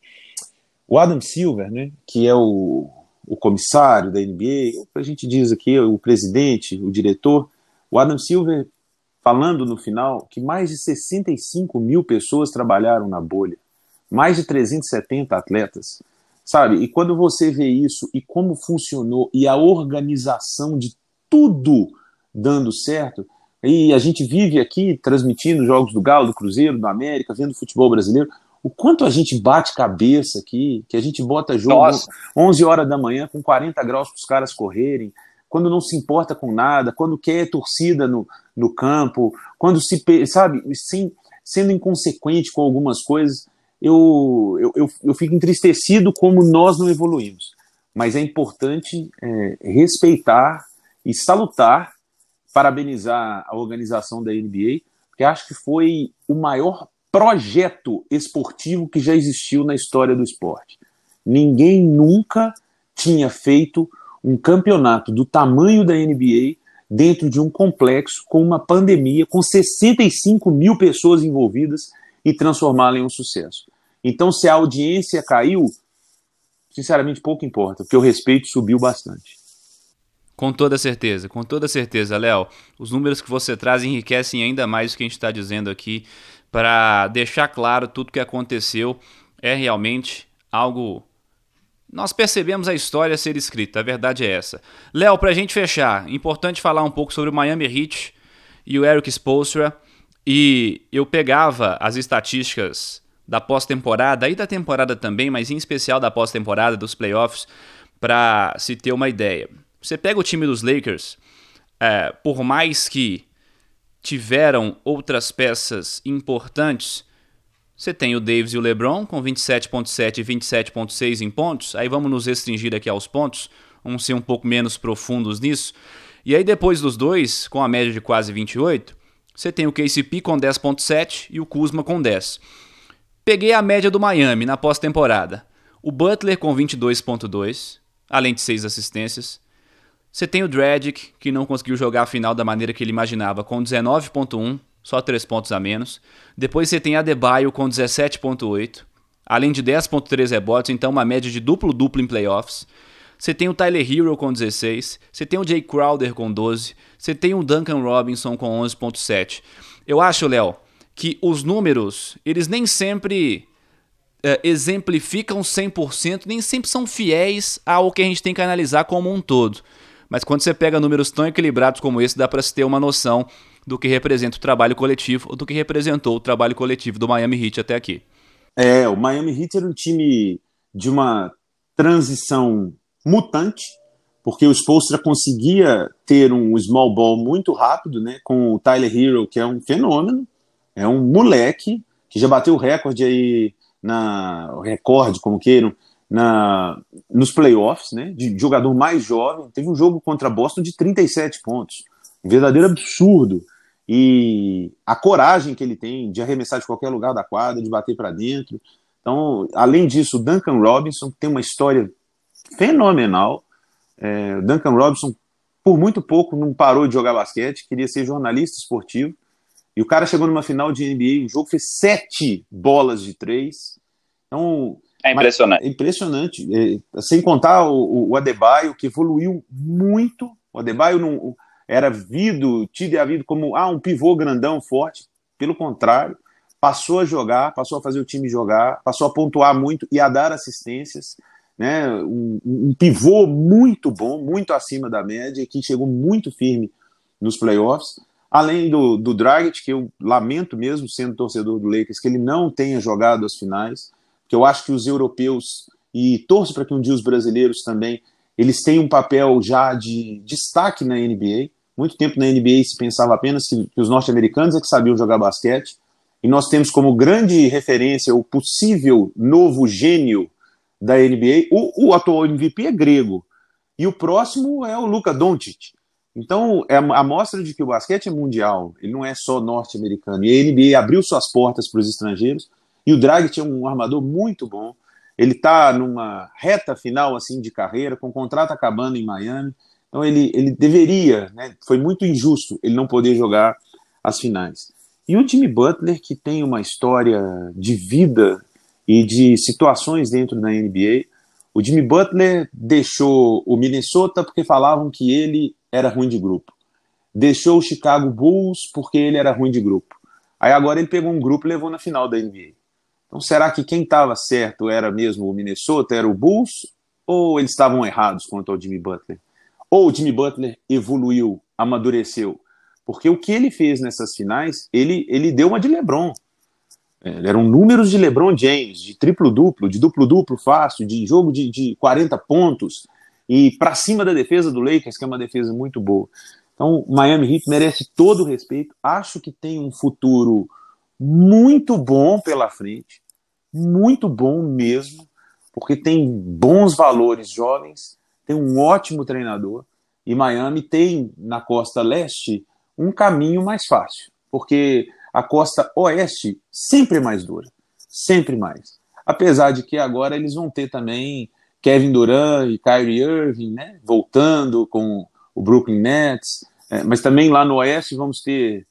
o Adam Silver, né, que é o, o comissário da NBA, a gente diz aqui, o presidente, o diretor, o Adam Silver falando no final que mais de 65 mil pessoas trabalharam na bolha, mais de 370 atletas, sabe? E quando você vê isso e como funcionou e a organização de tudo dando certo, e a gente vive aqui transmitindo jogos do Galo, do Cruzeiro, do América, vendo futebol brasileiro, o quanto a gente bate cabeça aqui, que a gente bota jogo Nossa. 11 horas da manhã com 40 graus para os caras correrem, quando não se importa com nada, quando quer torcida no, no campo, quando se, sabe, sem, sendo inconsequente com algumas coisas, eu, eu, eu, eu fico entristecido como nós não evoluímos. Mas é importante é, respeitar e salutar, parabenizar a organização da NBA, porque acho que foi o maior projeto esportivo que já existiu na história do esporte. Ninguém nunca tinha feito um campeonato do tamanho da NBA dentro de um complexo com uma pandemia, com 65 mil pessoas envolvidas e transformá-la em um sucesso. Então, se a audiência caiu, sinceramente pouco importa, porque o respeito subiu bastante. Com toda certeza, com toda certeza, Léo. Os números que você traz enriquecem ainda mais o que a gente está dizendo aqui para deixar claro tudo o que aconteceu. É realmente algo. Nós percebemos a história ser escrita, a verdade é essa. Léo, para a gente fechar, importante falar um pouco sobre o Miami Heat e o Eric Spoelstra. E eu pegava as estatísticas da pós-temporada e da temporada também, mas em especial da pós-temporada, dos playoffs, para se ter uma ideia. Você pega o time dos Lakers, é, por mais que tiveram outras peças importantes. Você tem o Davis e o LeBron com 27.7 e 27.6 em pontos. Aí vamos nos restringir aqui aos pontos, vamos ser um pouco menos profundos nisso. E aí depois dos dois, com a média de quase 28, você tem o KCP com 10.7 e o Kuzma com 10. Peguei a média do Miami na pós-temporada. O Butler com 22.2, além de 6 assistências. Você tem o Dragic, que não conseguiu jogar a final da maneira que ele imaginava, com 19.1, só 3 pontos a menos. Depois você tem Adebayo com 17.8, além de 10.3 rebotes, então uma média de duplo-duplo em playoffs. Você tem o Tyler Hero com 16, você tem o Jay Crowder com 12, você tem o Duncan Robinson com 11.7. Eu acho, Léo, que os números, eles nem sempre é, exemplificam 100%, nem sempre são fiéis ao que a gente tem que analisar como um todo. Mas quando você pega números tão equilibrados como esse, dá para se ter uma noção do que representa o trabalho coletivo ou do que representou o trabalho coletivo do Miami Heat até aqui. É, o Miami Heat era um time de uma transição mutante, porque o Spolstra conseguia ter um small ball muito rápido, né, com o Tyler Hero, que é um fenômeno, é um moleque que já bateu o recorde aí na recorde, como queiram, na, nos playoffs, né, de jogador mais jovem. Teve um jogo contra Boston de 37 pontos. Um verdadeiro absurdo. E a coragem que ele tem de arremessar de qualquer lugar da quadra, de bater para dentro. Então, além disso, o Duncan Robinson tem uma história fenomenal. É, o Duncan Robinson, por muito pouco, não parou de jogar basquete, queria ser jornalista esportivo. E o cara chegou numa final de NBA, o jogo fez sete bolas de três. Então, é impressionante. É impressionante. É, sem contar o, o Adebayo, que evoluiu muito. O Adebayo não era vido, tido e havido como ah, um pivô grandão, forte. Pelo contrário, passou a jogar, passou a fazer o time jogar, passou a pontuar muito e a dar assistências. Né? Um, um pivô muito bom, muito acima da média, que chegou muito firme nos playoffs. Além do, do Dragic, que eu lamento mesmo, sendo torcedor do Lakers, que ele não tenha jogado as finais, que eu acho que os europeus, e torço para que um dia os brasileiros também, eles têm um papel já de destaque na NBA. Muito tempo na NBA se pensava apenas que, que os norte-americanos é que sabiam jogar basquete, e nós temos como grande referência o possível novo gênio da NBA. O, o atual MVP é grego, e o próximo é o Luka Doncic. Então, é a mostra de que o basquete é mundial, ele não é só norte-americano. E a NBA abriu suas portas para os estrangeiros, e o Draghi é um armador muito bom. Ele está numa reta final assim de carreira, com o contrato acabando em Miami. Então, ele, ele deveria, né, foi muito injusto ele não poder jogar as finais. E o Jimmy Butler, que tem uma história de vida e de situações dentro da NBA, o Jimmy Butler deixou o Minnesota porque falavam que ele era ruim de grupo. Deixou o Chicago Bulls porque ele era ruim de grupo. Aí agora ele pegou um grupo e levou na final da NBA. Então será que quem estava certo era mesmo o Minnesota, era o Bulls? Ou eles estavam errados quanto ao Jimmy Butler? Ou o Jimmy Butler evoluiu, amadureceu? Porque o que ele fez nessas finais, ele, ele deu uma de LeBron. É, eram números de LeBron James, de triplo-duplo, de duplo-duplo fácil, de jogo de, de 40 pontos, e para cima da defesa do Lakers, que é uma defesa muito boa. Então, Miami Heat merece todo o respeito. Acho que tem um futuro muito bom pela frente, muito bom mesmo, porque tem bons valores jovens, tem um ótimo treinador, e Miami tem na costa leste um caminho mais fácil, porque a costa oeste sempre é mais dura, sempre mais. Apesar de que agora eles vão ter também Kevin Durant e Kyrie Irving, né, voltando com o Brooklyn Nets, é, mas também lá no Oeste vamos ter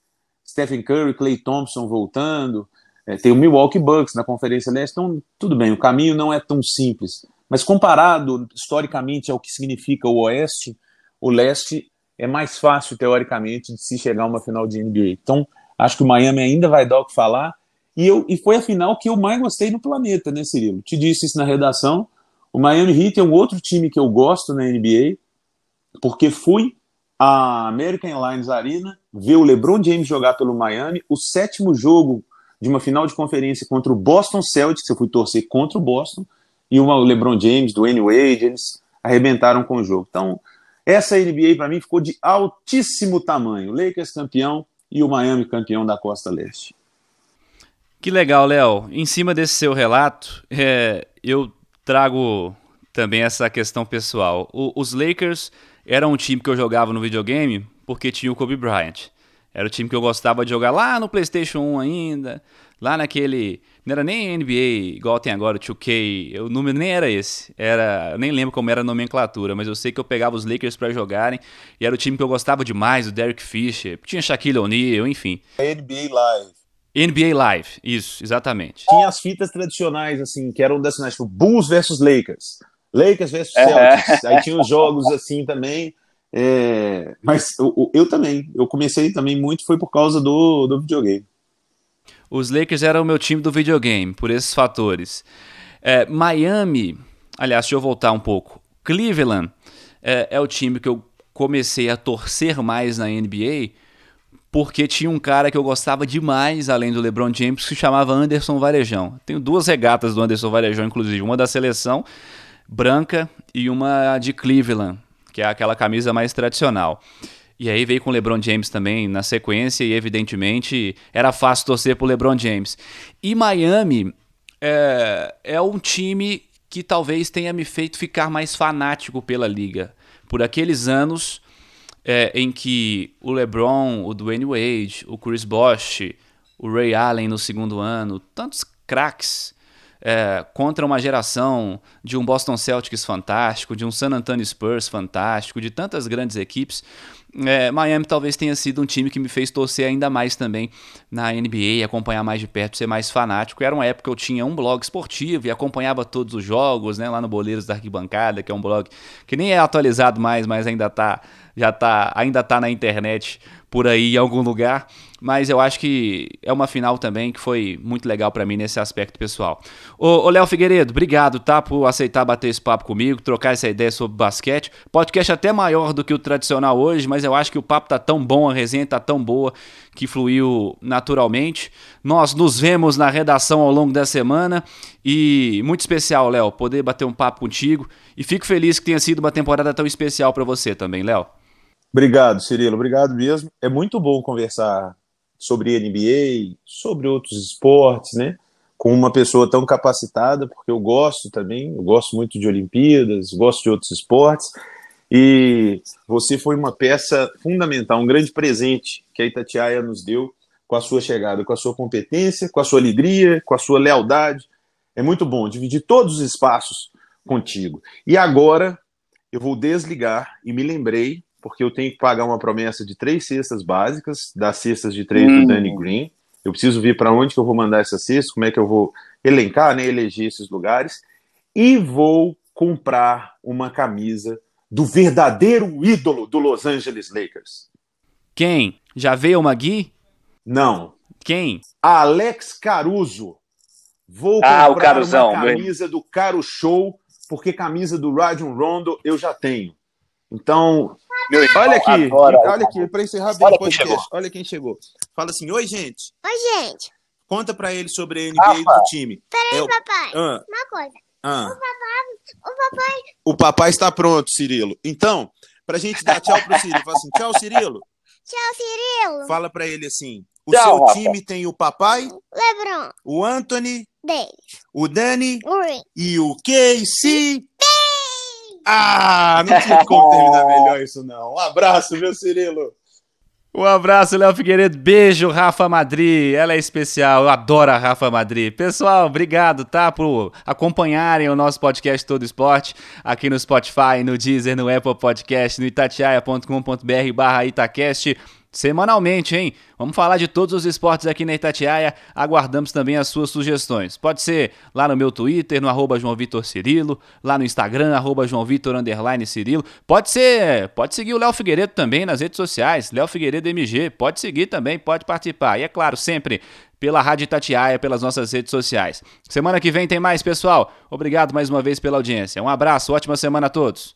Stephen Curry, Clay Thompson voltando, é, tem o Milwaukee Bucks na Conferência Leste, então tudo bem, o caminho não é tão simples, mas comparado historicamente ao que significa o Oeste, o Leste é mais fácil teoricamente de se chegar a uma final de NBA. Então acho que o Miami ainda vai dar o que falar e, eu, e foi a final que eu mais gostei no planeta, né, Cirilo? Te disse isso na redação. O Miami Heat é um outro time que eu gosto na NBA, porque fui à American Airlines Arena ver o LeBron James jogar pelo Miami, o sétimo jogo de uma final de conferência contra o Boston Celtics, eu fui torcer contra o Boston, e o LeBron James, do Wade, eles arrebentaram com o jogo. Então, essa NBA para mim ficou de altíssimo tamanho. Lakers campeão e o Miami campeão da Costa Leste. Que legal, Léo. Em cima desse seu relato, é, eu trago também essa questão pessoal. O, os Lakers eram um time que eu jogava no videogame porque tinha o Kobe Bryant. Era o time que eu gostava de jogar lá no PlayStation 1 ainda, lá naquele. Não era nem NBA igual tem agora, o 2K. O número nem era esse. Era, eu nem lembro como era a nomenclatura, mas eu sei que eu pegava os Lakers para jogarem e era o time que eu gostava demais, o Derek Fisher. Tinha Shaquille O'Neal, enfim. NBA Live. NBA Live, isso, exatamente. Tinha as fitas tradicionais, assim, que eram das finais, tipo Bulls versus Lakers, Lakers versus Celtics. Aí tinha os jogos assim também. É... Mas eu, eu, também, eu comecei também muito, foi por causa do, do videogame. Os Lakers eram o meu time do videogame, por esses fatores. É, Miami, aliás, deixa eu voltar um pouco. Cleveland é, é o time que eu comecei a torcer mais na NBA porque tinha um cara que eu gostava demais, além do LeBron James, que se chamava Anderson Varejão. Tenho duas regatas do Anderson Varejão, inclusive, uma da seleção branca e uma de Cleveland, que é aquela camisa mais tradicional. E aí veio com o LeBron James também na sequência e evidentemente era fácil torcer pro LeBron James. E Miami é, é um time que talvez tenha me feito ficar mais fanático pela liga. Por aqueles anos é, em que o LeBron, o Dwayne Wade, o Chris Bosh, o Ray Allen no segundo ano, tantos craques é, contra uma geração de um Boston Celtics fantástico, de um San Antonio Spurs fantástico, de tantas grandes equipes. É, Miami talvez tenha sido um time que me fez torcer ainda mais também na NBA, acompanhar mais de perto, ser mais fanático. Era uma época que eu tinha um blog esportivo e acompanhava todos os jogos, né, lá no Boleiros da Arquibancada, que é um blog que nem é atualizado mais, mas ainda tá, já tá, ainda tá na internet por aí em algum lugar, mas eu acho que é uma final também que foi muito legal para mim nesse aspecto pessoal. Ô, Léo Figueiredo, obrigado, tá, por aceitar bater esse papo comigo, trocar essa ideia sobre basquete. Podcast até maior do que o tradicional hoje, mas eu acho que o papo tá tão bom, a resenha tá tão boa que fluiu naturalmente. Nós nos vemos na redação ao longo da semana e muito especial, Léo, poder bater um papo contigo e fico feliz que tenha sido uma temporada tão especial para você também, Léo. Obrigado, Cirilo, obrigado mesmo. É muito bom conversar sobre NBA, sobre outros esportes, né? Com uma pessoa tão capacitada, porque eu gosto também, eu gosto muito de Olimpíadas, gosto de outros esportes. E você foi uma peça fundamental, um grande presente que a Itatiaia nos deu com a sua chegada, com a sua competência, com a sua alegria, com a sua lealdade. É muito bom dividir todos os espaços contigo. E agora eu vou desligar e me lembrei porque eu tenho que pagar uma promessa de três cestas básicas, das cestas de três hum. do Danny Green. Eu preciso ver para onde que eu vou mandar essas cestas, como é que eu vou elencar, né, eleger esses lugares. E vou comprar uma camisa do verdadeiro ídolo do Los Angeles Lakers. Quem? Já veio o Magui? Não. Quem? Alex Caruso. Vou ah, comprar Caruzão, uma camisa do Caro Show, porque camisa do Rajon Rondo eu já tenho. Então, meu irmão, olha aqui, adora. olha aqui, para encerrar bem o podcast. Olha quem chegou. Fala assim: Oi, gente. Oi, gente. Conta pra ele sobre a NBA do time. Peraí, é o... papai. Ah. Uma coisa. Ah. O papai. O papai. O papai está pronto, Cirilo. Então, pra gente dar tchau pro Cirilo, fala assim: tchau, Cirilo. Tchau, Cirilo. Fala pra ele assim: o tchau, seu Rafa. time tem o papai, Lebron, o Anthony, Davis, o Dani Uri. e o Casey. Ah, não tinha como terminar melhor isso, não. Um abraço, meu Cirilo. Um abraço, Léo Figueiredo. Beijo, Rafa Madri. Ela é especial. Eu adoro a Rafa Madri. Pessoal, obrigado, tá? Por acompanharem o nosso podcast Todo Esporte aqui no Spotify, no Deezer, no Apple Podcast, no itatiaia.com.br barra Itacast semanalmente, hein? Vamos falar de todos os esportes aqui na Itatiaia. Aguardamos também as suas sugestões. Pode ser lá no meu Twitter, no arroba João Vitor Cirilo, lá no Instagram, arroba João Vitor underline Cirilo. Pode ser, pode seguir o Léo Figueiredo também nas redes sociais, Léo Figueiredo MG. Pode seguir também, pode participar. E é claro, sempre pela Rádio Itatiaia, pelas nossas redes sociais. Semana que vem tem mais, pessoal. Obrigado mais uma vez pela audiência. Um abraço, ótima semana a todos.